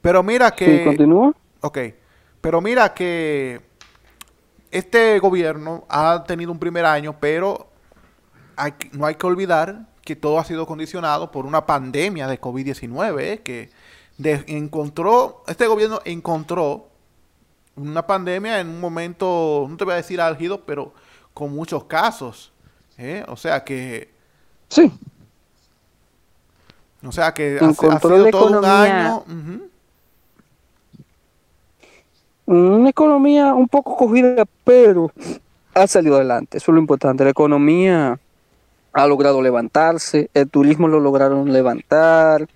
Pero mira Sí, que... continúa. Ok, pero mira que este gobierno ha tenido un primer año, pero hay no hay que olvidar que todo ha sido condicionado por una pandemia de COVID-19, ¿eh? que de- encontró, este gobierno encontró una pandemia en un momento, no te voy a decir álgido, pero con muchos casos. ¿eh? O sea que, Sí. o sea que ha, ha sido todo un año. ujú. Una economía un poco cogida, pero ha salido adelante. Eso es lo importante. La economía ha logrado levantarse, el turismo lo lograron levantar.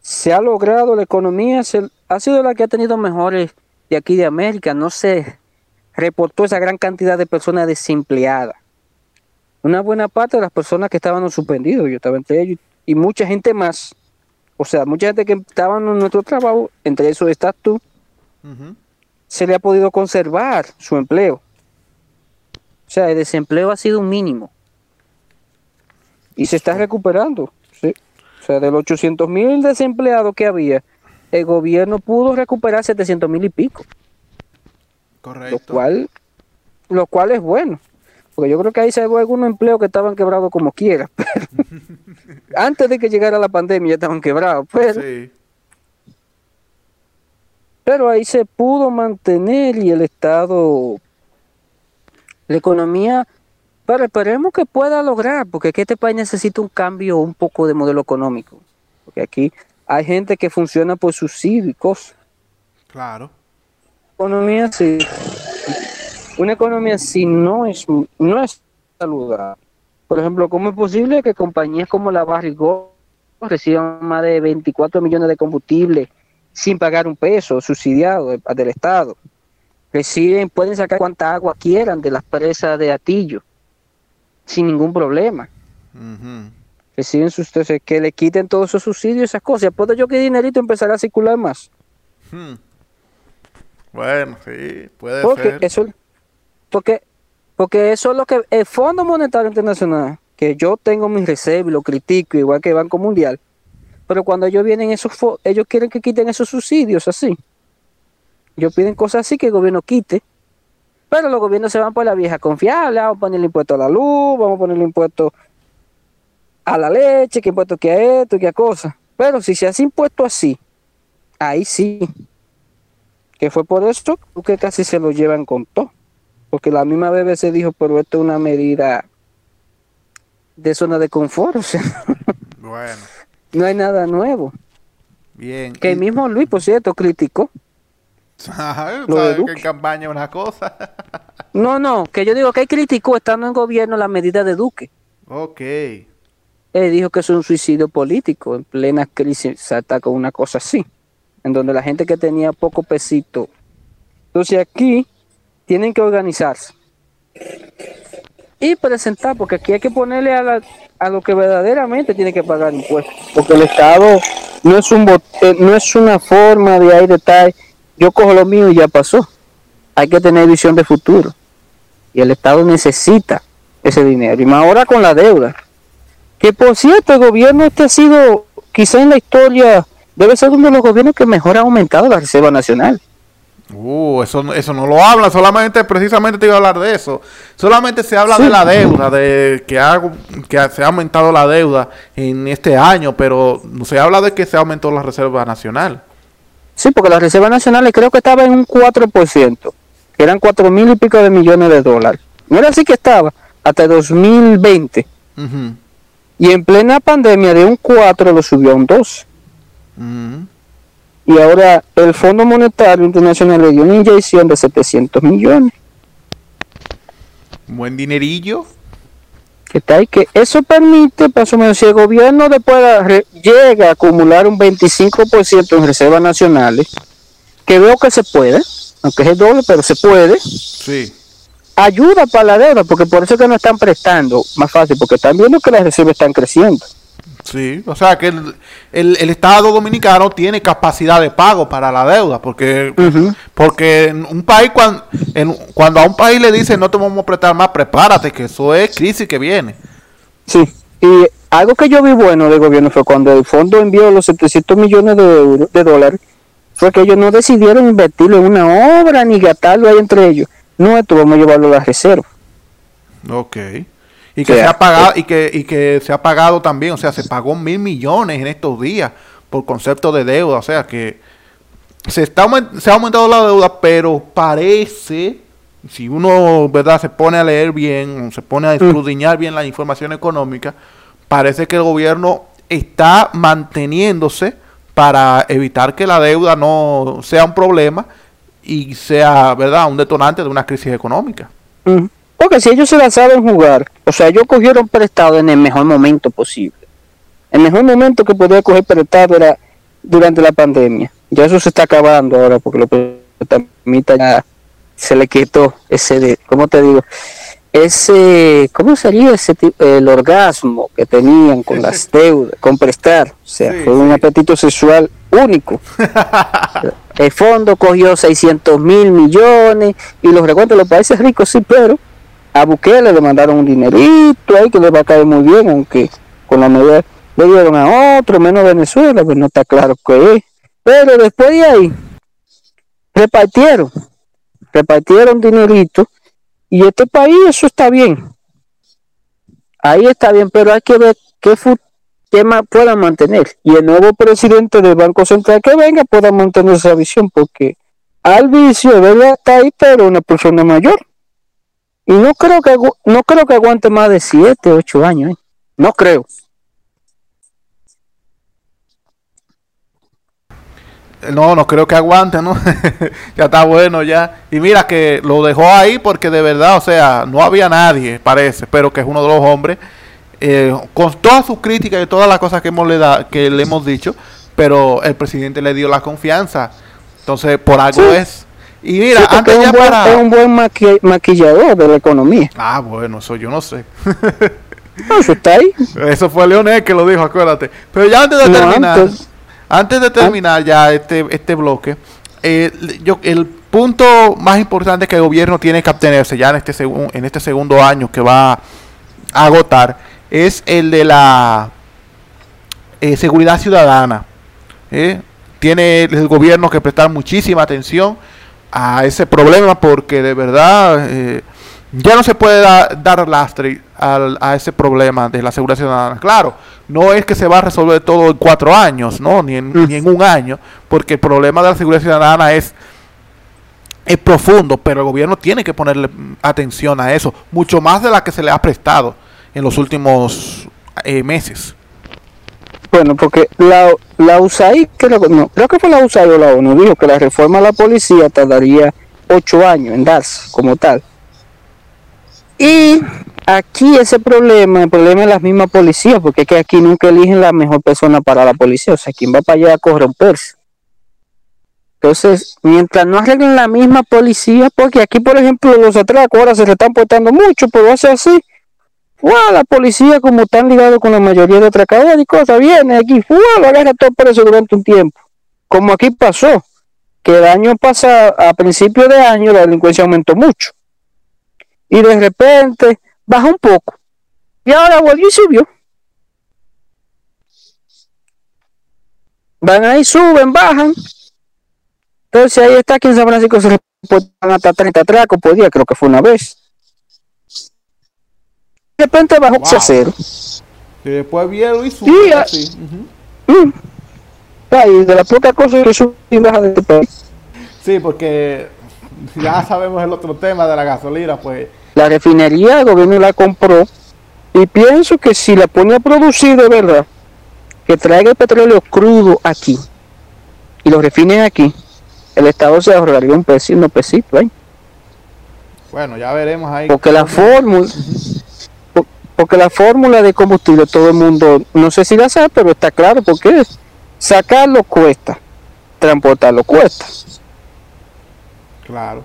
Se ha logrado, la economía ha sido la que ha tenido mejores de aquí de América. No se reportó esa gran cantidad de personas desempleadas. una buena parte de las personas que estaban suspendidos, yo estaba entre ellos, y mucha gente más, o sea, mucha gente que estaba en nuestro trabajo, entre eso estás tú, se le ha podido conservar su empleo. O sea, el desempleo ha sido un mínimo. Y se está recuperando. ¿sí? O sea, de los 800 mil desempleados que había, el gobierno pudo recuperar 700 mil y pico. Correcto. Lo cual, lo cual es bueno. Porque yo creo que ahí se hubo algunos empleos que estaban quebrados como quiera. [LAUGHS] [LAUGHS] antes de que llegara la pandemia ya estaban quebrados. Pero, sí. Pero ahí se pudo mantener y el Estado, la economía, pero esperemos que pueda lograr, porque aquí este país necesita un cambio un poco de modelo económico. Porque aquí hay gente que funciona por subsidios. Claro. Economía sí una economía si no es, no es saludable. Por ejemplo, ¿cómo es posible que compañías como la Barrigo reciban más de 24 millones de combustible sin pagar un peso subsidiado del Estado? Reciben, pueden sacar cuanta agua quieran de las presas de Atillo sin ningún problema. Reciben sus que le quiten todos esos subsidios, esas cosas. ¿Puedo yo que dinerito empezará a circular más? Hmm. Bueno, sí, puede Porque ser. Eso, porque, porque eso es lo que el Fondo Monetario Internacional, que yo tengo mis reservas y lo critico, igual que el Banco Mundial, pero cuando ellos vienen esos ellos quieren que quiten esos subsidios así. Ellos piden cosas así que el gobierno quite, pero los gobiernos se van por la vieja confiable, vamos a poner el impuesto a la luz, vamos a poner el impuesto a la leche, que impuesto que a esto, que a cosas. Pero si se hace impuesto así, ahí sí. Que fue por esto que casi se lo llevan con todo porque la misma BBC dijo, pero esto es una medida de zona de confort, bueno. No hay nada nuevo. Bien. Que el mismo Luis, por cierto, criticó. [LAUGHS] lo de que en campaña una cosa. [LAUGHS] no, no, que yo digo que él criticó estando en gobierno la medida de Duque. Ok. Él dijo que es un suicidio político, en plena crisis se ataca una cosa así, en donde la gente que tenía poco pesito. Entonces aquí tienen que organizarse y presentar, porque aquí hay que ponerle a, a lo que verdaderamente tiene que pagar impuestos, porque el Estado no es un eh, no es una forma de ahí de tal, yo cojo lo mío y ya pasó. Hay que tener visión de futuro. Y el Estado necesita ese dinero. Y más ahora con la deuda. Que por cierto, el gobierno este ha sido, quizá en la historia, debe ser uno de los gobiernos que mejor ha aumentado la Reserva Nacional. Uh, eso, eso no lo habla, solamente, precisamente te iba a hablar de eso. Solamente se habla de la deuda, de que, que se ha aumentado la deuda en este año, pero no se habla de que se aumentó la Reserva Nacional. Sí, porque la Reserva Nacional creo que estaba en un 4%, que eran cuatro mil y pico de millones de dólares. No era así que estaba, hasta 2020. Y en plena pandemia de un 4 lo subió a un 2 y ahora el Fondo Monetario Internacional le dio una inyección de 700 millones. Buen dinerillo. ¿Qué tal? Que eso permite, más o menos, si el gobierno después llega a acumular un 25% en reservas nacionales, que veo que se puede, aunque es el doble, pero se puede. Sí. Ayuda para la deuda, porque por eso es que no están prestando más fácil, porque están viendo que las reservas están creciendo. Sí, o sea que el, el, Estado Dominicano tiene capacidad de pago para la deuda, porque, porque en un país, cuando, cuando a un país le dice no te vamos a prestar más, prepárate, que eso es crisis que viene. Sí, y algo que yo vi bueno del gobierno fue cuando el fondo envió los 700 millones de, de dólares, fue que ellos no decidieron invertirlo en una obra ni gastarlo ahí entre ellos. No, esto vamos a llevarlo a la reserva. Ok. Y que, se ha pagado, y que, y que se ha pagado también, o sea, se pagó mil millones en estos días por concepto de deuda, o sea que se, está, se ha aumentado la deuda, pero parece, si uno verdad se pone a leer bien, se pone a mm. escudriñar bien la información económica, parece que el gobierno está manteniéndose para evitar que la deuda no sea un problema y sea, ¿verdad?, un detonante de una crisis económica. Mm. Porque si ellos se la saben jugar, o sea, ellos cogieron prestado en el mejor momento posible. El mejor momento que podía coger prestado era durante la pandemia. Ya eso se está acabando ahora porque lo ya se le quitó ese, de, ¿cómo te digo? ese, ¿cómo sería ese tipo, el orgasmo que tenían con las [LAUGHS] deudas, con prestar? O sea, fue un apetito sexual único. [LAUGHS] el fondo cogió 600 mil millones y los recuentos de los países ricos sí, pero a Bukele le mandaron un dinerito ahí que le va a caer muy bien, aunque con la medida le dieron a otro, menos Venezuela, pues no está claro qué es. Pero después de ahí, repartieron, repartieron dinerito y este país, eso está bien. Ahí está bien, pero hay que ver qué, más puedan mantener. Y el nuevo presidente del Banco Central que venga pueda mantener esa visión, porque al vicio, ¿verdad? Está ahí, pero una persona mayor. Y no creo que no creo que aguante más de 7, 8 años. ¿eh? No creo. No, no creo que aguante, ¿no? [LAUGHS] ya está bueno ya. Y mira que lo dejó ahí porque de verdad, o sea, no había nadie, parece, pero que es uno de los hombres, eh, con todas sus críticas y todas las cosas que, hemos le, da, que le hemos dicho, pero el presidente le dio la confianza. Entonces, por algo es. Y mira, antes es, un buen, para... es un buen maquillador de la economía. Ah, bueno, eso yo no sé. [LAUGHS] eso está ahí. Eso fue Leonel que lo dijo, acuérdate. Pero ya antes de terminar... Antes de terminar ya este, este bloque, eh, yo, el punto más importante que el gobierno tiene que obtenerse ya en este, en este segundo año que va a agotar es el de la eh, seguridad ciudadana. ¿eh? Tiene el gobierno que prestar muchísima atención a ese problema porque de verdad ya no se puede dar lastre a ese problema de la seguridad ciudadana. Claro, no es que se va a resolver todo en cuatro años, ¿no? Ni en, ni en un año, porque el problema de la seguridad ciudadana es, es profundo, pero el gobierno tiene que ponerle atención a eso, mucho más de la que se le ha prestado en los últimos eh, meses. Bueno, porque la, la USAID, creo, no, creo que fue la USAID o la ONU, dijo que la reforma a la policía tardaría ocho años en darse como tal. Y aquí ese problema, el problema es las mismas policías, porque es que aquí nunca eligen la mejor persona para la policía, o sea, ¿quién va para allá a corromperse? Entonces, mientras no arreglen la misma policía, porque aquí, por ejemplo, los atracos ahora se le están portando mucho, pero hace así, ¡Wow! la policía, como están ligados con la mayoría de atracadores y cosas, viene aquí, ¡Wow! lo agarra todo por eso durante un tiempo. Como aquí pasó, que el año pasado, a principio de año, la delincuencia aumentó mucho y de repente baja un poco y ahora volvió y subió. Van ahí, suben, bajan. Entonces ahí está aquí en San Francisco se reportan hasta 30 atracos por día, creo que fue una vez. De repente bajó a cero. Y después vieron y subió. Sí, uh de la poca cosa que y baja de este país. Sí, porque ya sabemos el otro tema de la gasolina, pues. La refinería, el gobierno la compró y pienso que si la pone a producir de verdad, que traiga el petróleo crudo aquí y lo refinen aquí, el Estado se ahorraría un pesito, un pesito ahí. Bueno, ya veremos ahí. Porque la fórmula, porque la fórmula de combustible todo el mundo, no sé si la sabe, pero está claro porque sacarlo cuesta, transportarlo cuesta. Claro.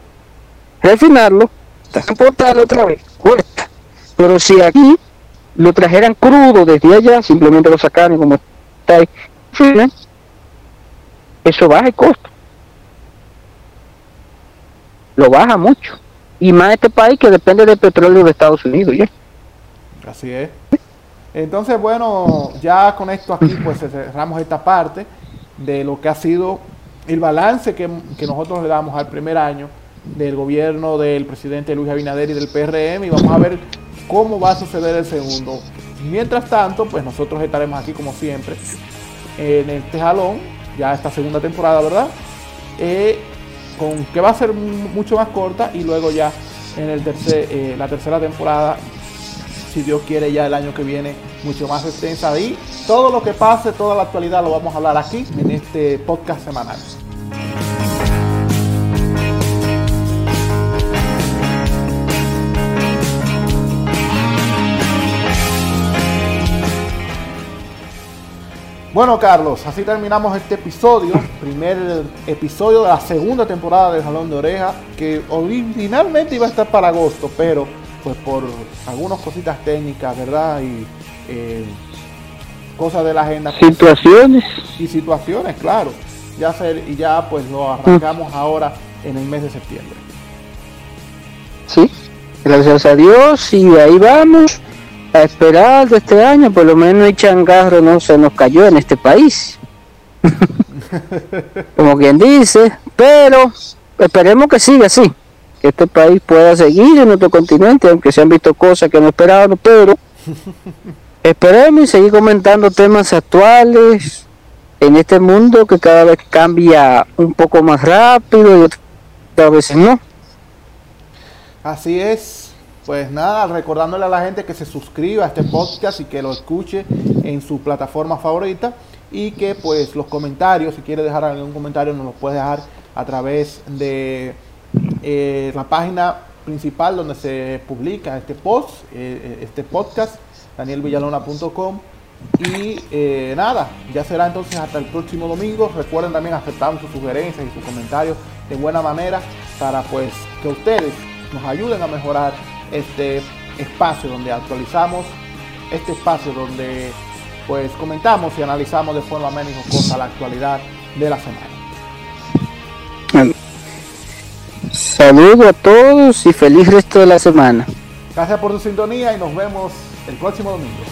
Refinarlo, transportarlo otra vez, cuesta. Pero si aquí lo trajeran crudo desde allá, simplemente lo sacaran como está ahí, eso baja el costo. Lo baja mucho. Y más este país que depende del petróleo de Estados Unidos, ¿ya? Así es. Entonces, bueno, ya con esto aquí pues cerramos esta parte de lo que ha sido el balance que, nosotros le damos al primer año del gobierno del presidente Luis Abinader y del PRM y vamos a ver cómo va a suceder el segundo. Mientras tanto, pues nosotros estaremos aquí como siempre en este jalón, ya esta segunda temporada, ¿verdad? Eh, con que va a ser mucho más corta y luego ya en el tercer, eh, la tercera temporada, si Dios quiere ya el año que viene, mucho más extensa. Y todo lo que pase, toda la actualidad lo vamos a hablar aquí en este podcast semanal. Bueno, Carlos, así terminamos este episodio, primer episodio de la segunda temporada de Jalón de Oreja, que originalmente iba a estar para agosto, pero pues por algunas cositas técnicas, ¿verdad? Y eh, cosas de la agenda. Pues, situaciones. Y situaciones, claro. Ya ser, y ya pues lo arrancamos ahora en el mes de septiembre. Sí, gracias a Dios y ahí vamos a esperar de este año, por lo menos el changarro no se nos cayó en este país. [LAUGHS] Como quien dice, pero esperemos que siga así, que este país pueda seguir en nuestro continente, aunque se han visto cosas que no esperábamos, pero [LAUGHS] esperemos y seguir comentando temas actuales en este mundo que cada vez cambia un poco más rápido y otras veces no. Así es, pues nada, recordándole a la gente que se suscriba a este podcast y que lo escuche en su plataforma favorita y que pues los comentarios, si quiere dejar algún comentario, nos los puede dejar a través de eh, la página principal donde se publica este post, eh, este podcast, danielvillalona.com. Y eh, nada, ya será entonces hasta el próximo domingo. Recuerden también aceptar sus sugerencias y sus comentarios de buena manera para pues que ustedes nos ayuden a mejorar este espacio donde actualizamos, este espacio donde pues comentamos y analizamos de forma menos cosa la actualidad de la semana. Saludos a todos y feliz resto de la semana. Gracias por su sintonía y nos vemos el próximo domingo.